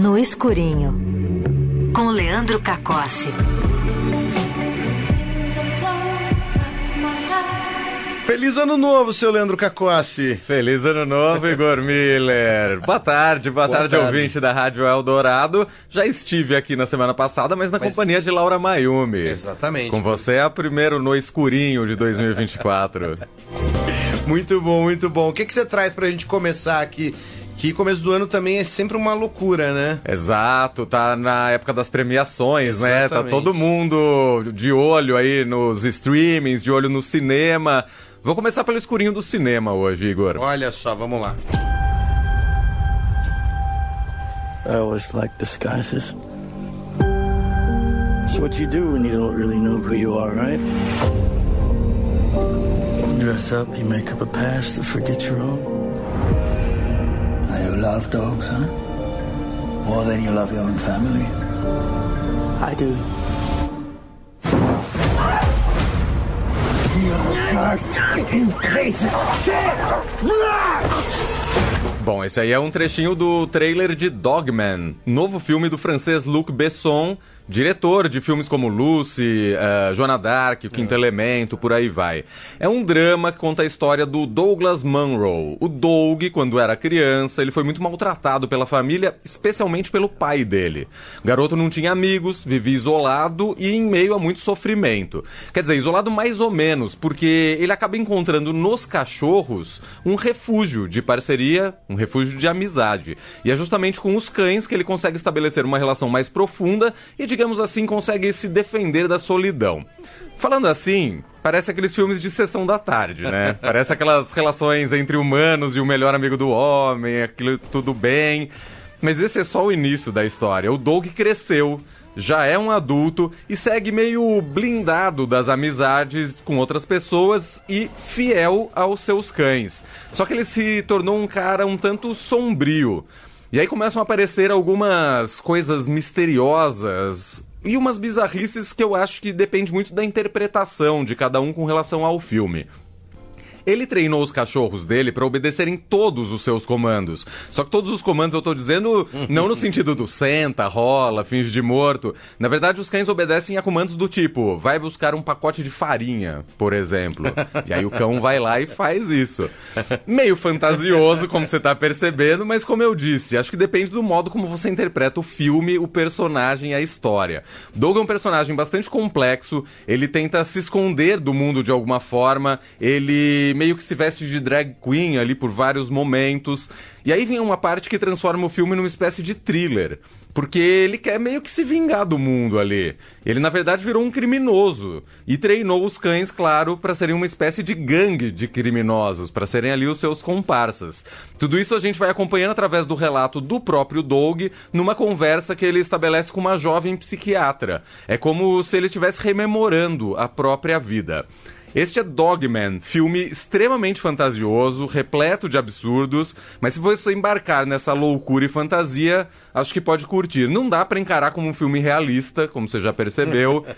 No Escurinho, com Leandro Cacossi. Feliz ano novo, seu Leandro Cacossi. Feliz ano novo, Igor Miller. Boa tarde, boa, boa tarde, tarde, ouvinte da Rádio Eldorado. Já estive aqui na semana passada, mas na mas... companhia de Laura Mayumi. Exatamente. Com você é a primeiro no escurinho de 2024. muito bom, muito bom. O que, que você traz pra gente começar aqui que começo do ano também é sempre uma loucura, né? Exato, tá na época das premiações, Exatamente. né? Tá todo mundo de olho aí nos streamings, de olho no cinema. Vou começar pelo escurinho do cinema hoje, Igor. Olha só, vamos lá. I always like disguises. It's what you do when you don't really know who you are, right? You dress up, you make up a past to forget your own. Love dogs, huh? More than you love your own family? I do. Bom, esse aí é um trechinho do trailer de Dogman, novo filme do francês Luc Besson, diretor de filmes como Lucy, uh, Joana Dark, O Quinto é. Elemento, por aí vai. É um drama que conta a história do Douglas Munro. O Doug, quando era criança, ele foi muito maltratado pela família, especialmente pelo pai dele. O garoto não tinha amigos, vivia isolado e em meio a muito sofrimento. Quer dizer, isolado mais ou menos, porque ele acaba encontrando nos cachorros um refúgio de parceria, um refúgio de amizade. E é justamente com os cães que ele consegue estabelecer uma relação mais profunda e de digamos assim, consegue se defender da solidão. Falando assim, parece aqueles filmes de sessão da tarde, né? Parece aquelas relações entre humanos e o melhor amigo do homem, aquilo tudo bem. Mas esse é só o início da história. O Doug cresceu, já é um adulto e segue meio blindado das amizades com outras pessoas e fiel aos seus cães. Só que ele se tornou um cara um tanto sombrio. E aí começam a aparecer algumas coisas misteriosas e umas bizarrices que eu acho que depende muito da interpretação de cada um com relação ao filme. Ele treinou os cachorros dele para obedecerem todos os seus comandos. Só que todos os comandos eu tô dizendo não no sentido do senta, rola, finge de morto. Na verdade, os cães obedecem a comandos do tipo: vai buscar um pacote de farinha, por exemplo. E aí o cão vai lá e faz isso. Meio fantasioso, como você tá percebendo, mas como eu disse, acho que depende do modo como você interpreta o filme, o personagem e a história. Doug é um personagem bastante complexo, ele tenta se esconder do mundo de alguma forma, ele meio que se veste de drag queen ali por vários momentos. E aí vem uma parte que transforma o filme numa espécie de thriller. Porque ele quer meio que se vingar do mundo ali. Ele, na verdade, virou um criminoso. E treinou os cães, claro, para serem uma espécie de gangue de criminosos, para serem ali os seus comparsas. Tudo isso a gente vai acompanhando através do relato do próprio Doug, numa conversa que ele estabelece com uma jovem psiquiatra. É como se ele estivesse rememorando a própria vida. Este é Dogman, filme extremamente fantasioso, repleto de absurdos, mas se você embarcar nessa loucura e fantasia, acho que pode curtir. Não dá para encarar como um filme realista, como você já percebeu.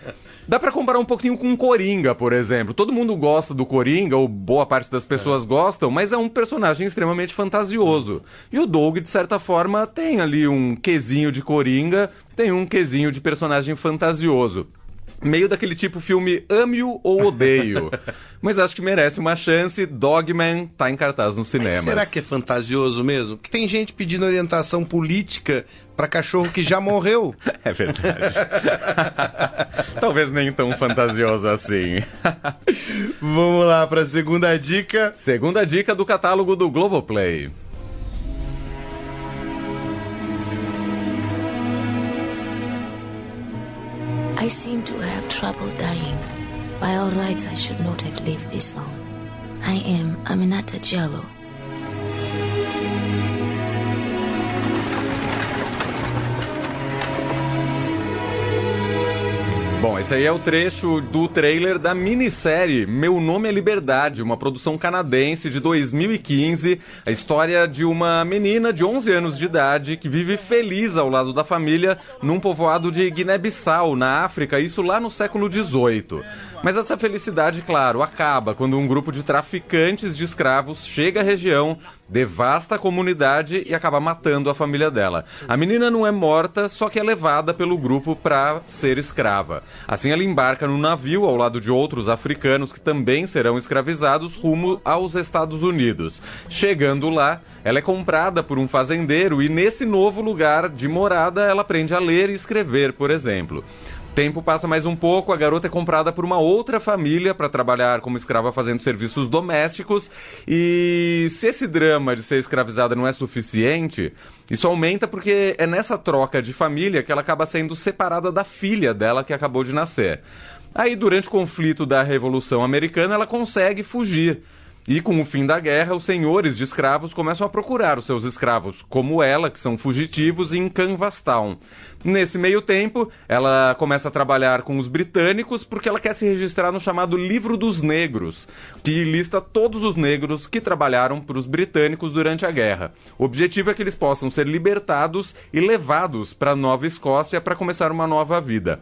Dá para comparar um pouquinho com Coringa, por exemplo. Todo mundo gosta do Coringa, ou boa parte das pessoas é. gostam, mas é um personagem extremamente fantasioso. E o Doug, de certa forma, tem ali um quesinho de Coringa, tem um quesinho de personagem fantasioso meio daquele tipo filme ame-o ou odeio. Mas acho que merece uma chance. Dogman tá em cartaz no cinema. Será que é fantasioso mesmo? Que tem gente pedindo orientação política para cachorro que já morreu. É verdade. Talvez nem tão fantasioso assim. Vamos lá para a segunda dica. Segunda dica do catálogo do Globoplay. I seem to have trouble dying. By all rights, I should not have lived this long. I am Aminata Jallo. Bom, esse aí é o trecho do trailer da minissérie Meu Nome é Liberdade, uma produção canadense de 2015. A história de uma menina de 11 anos de idade que vive feliz ao lado da família num povoado de Guiné-Bissau, na África, isso lá no século XVIII. Mas essa felicidade, claro, acaba quando um grupo de traficantes de escravos chega à região devasta a comunidade e acaba matando a família dela. A menina não é morta, só que é levada pelo grupo para ser escrava. Assim ela embarca no navio ao lado de outros africanos que também serão escravizados rumo aos Estados Unidos. Chegando lá, ela é comprada por um fazendeiro e nesse novo lugar de morada ela aprende a ler e escrever, por exemplo. Tempo passa mais um pouco, a garota é comprada por uma outra família para trabalhar como escrava fazendo serviços domésticos. E se esse drama de ser escravizada não é suficiente, isso aumenta porque é nessa troca de família que ela acaba sendo separada da filha dela que acabou de nascer. Aí, durante o conflito da Revolução Americana, ela consegue fugir. E com o fim da guerra, os senhores de escravos começam a procurar os seus escravos, como ela, que são fugitivos, em Canvastown. Nesse meio tempo, ela começa a trabalhar com os britânicos porque ela quer se registrar no chamado Livro dos Negros, que lista todos os negros que trabalharam para os britânicos durante a guerra. O objetivo é que eles possam ser libertados e levados para Nova Escócia para começar uma nova vida.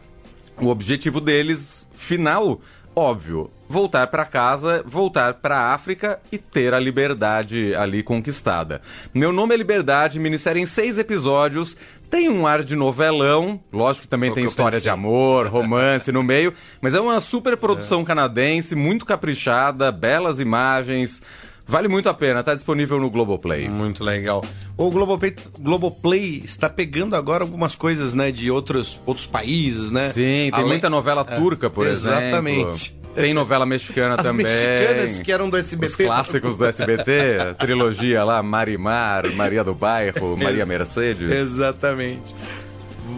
O objetivo deles, final, óbvio, voltar para casa, voltar para a África e ter a liberdade ali conquistada. Meu nome é Liberdade, minissérie em seis episódios. Tem um ar de novelão, lógico que também tem história de amor, romance no meio, mas é uma super produção é. canadense, muito caprichada, belas imagens. Vale muito a pena, está disponível no Globoplay. Muito legal. O Globoplay, Globoplay está pegando agora algumas coisas, né, de outros, outros países, né? Sim, tem Além... muita novela é, turca, por exatamente. exemplo. Exatamente. Tem novela mexicana As também. mexicanas que eram do SBT. Os clássicos do SBT, a trilogia lá, Marimar, Maria do Bairro, Maria Mercedes. Exatamente.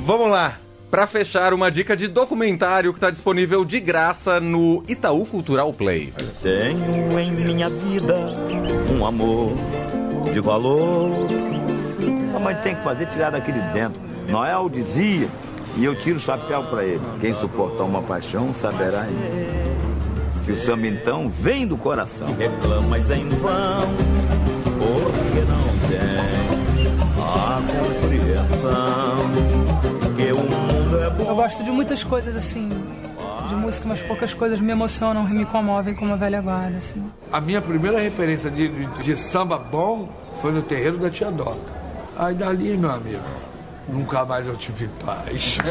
Vamos lá. Para fechar, uma dica de documentário que está disponível de graça no Itaú Cultural Play. Tenho em minha vida um amor de valor. A mãe tem que fazer tirar daquele dentro. Noel dizia, e eu tiro o chapéu para ele. Quem suportar uma paixão saberá que o samba então vem do coração. Reclamas em vão, porque não tem a compreensão que o mundo é bom. Eu gosto de muitas coisas assim, de música, mas poucas coisas me emocionam, me comovem como a velha guarda. Assim. A minha primeira referência de, de, de samba bom foi no terreiro da Tia Dota. Aí dali, meu amigo, nunca mais eu tive paz.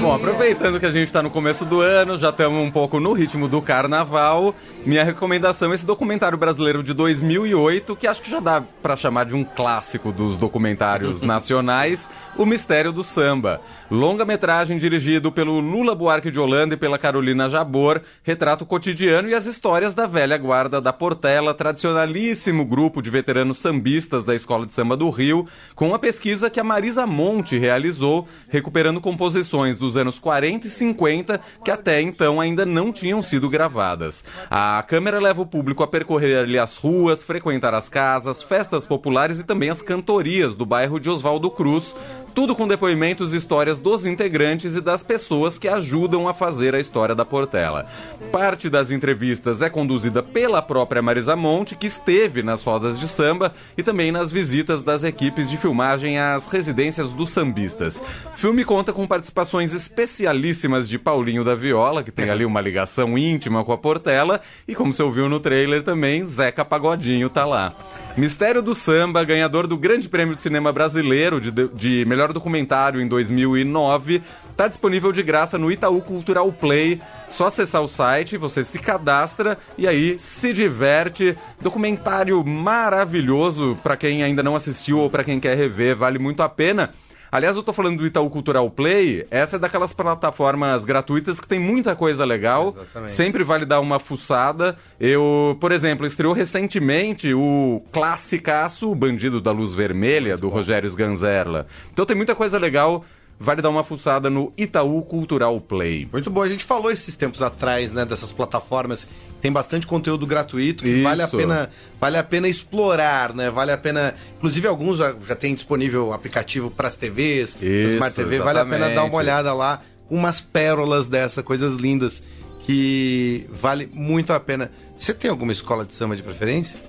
Bom, aproveitando que a gente está no começo do ano, já estamos um pouco no ritmo do carnaval, minha recomendação é esse documentário brasileiro de 2008, que acho que já dá para chamar de um clássico dos documentários nacionais, O Mistério do Samba. Longa-metragem dirigido pelo Lula Buarque de Holanda e pela Carolina Jabor, retrata o cotidiano e as histórias da velha guarda da Portela, tradicionalíssimo grupo de veteranos sambistas da Escola de Samba do Rio, com uma pesquisa que a Marisa Monte realizou, recuperando composições dos anos 40 e 50 que até então ainda não tinham sido gravadas. A câmera leva o público a percorrer ali as ruas, frequentar as casas, festas populares e também as cantorias do bairro de Oswaldo Cruz, tudo com depoimentos e histórias dos integrantes e das pessoas que ajudam a fazer a história da Portela. Parte das entrevistas é conduzida pela própria Marisa Monte, que esteve nas rodas de samba e também nas visitas das equipes de filmagem às residências dos sambistas. O filme conta com participações especialíssimas de Paulinho da Viola, que tem ali uma ligação íntima com a Portela, e como você ouviu no trailer também, Zeca Pagodinho tá lá. Mistério do Samba, ganhador do Grande Prêmio de Cinema Brasileiro de, de melhor documentário em 2009, está disponível de graça no Itaú Cultural Play. Só acessar o site, você se cadastra e aí se diverte. Documentário maravilhoso para quem ainda não assistiu ou para quem quer rever, vale muito a pena. Aliás, eu tô falando do Itaú Cultural Play, essa é daquelas plataformas gratuitas que tem muita coisa legal. Exatamente. Sempre vale dar uma fuçada. Eu, por exemplo, estreou recentemente o classicaço Bandido da Luz Vermelha, Muito do bom. Rogério Sganzerla. Então tem muita coisa legal vale dar uma fuçada no Itaú Cultural Play. Muito bom, a gente falou esses tempos atrás, né, dessas plataformas, tem bastante conteúdo gratuito que Isso. vale a pena, vale a pena explorar, né? Vale a pena, inclusive alguns já, já tem disponível aplicativo para as TVs, Isso, Smart TV, exatamente. vale a pena dar uma olhada lá, umas pérolas dessa, coisas lindas que vale muito a pena. Você tem alguma escola de samba de preferência?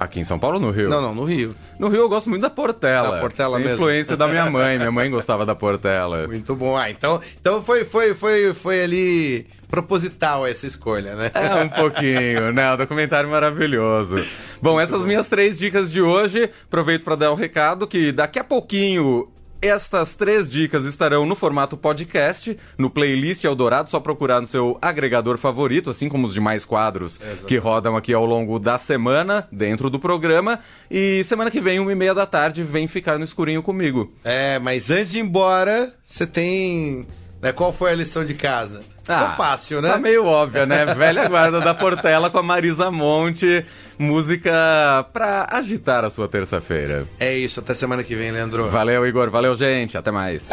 Aqui em São Paulo ou no Rio? Não, não, no Rio. No Rio eu gosto muito da Portela. Da Portela mesmo. influência da minha mãe. Minha mãe gostava da Portela. Muito bom. Ah, então, então foi, foi, foi, foi ali proposital essa escolha, né? É, um pouquinho, né? O documentário maravilhoso. Bom, essas minhas três dicas de hoje. Aproveito para dar o recado que daqui a pouquinho estas três dicas estarão no formato podcast, no playlist Eldorado, só procurar no seu agregador favorito, assim como os demais quadros Exatamente. que rodam aqui ao longo da semana, dentro do programa. E semana que vem, uma e meia da tarde, vem ficar no escurinho comigo. É, mas antes de ir embora, você tem. Né, qual foi a lição de casa? Ficou fácil, né? Tá meio óbvia, né? Velha guarda da Portela com a Marisa Monte, música pra agitar a sua terça-feira. É isso, até semana que vem, Leandro. Valeu, Igor. Valeu, gente. Até mais.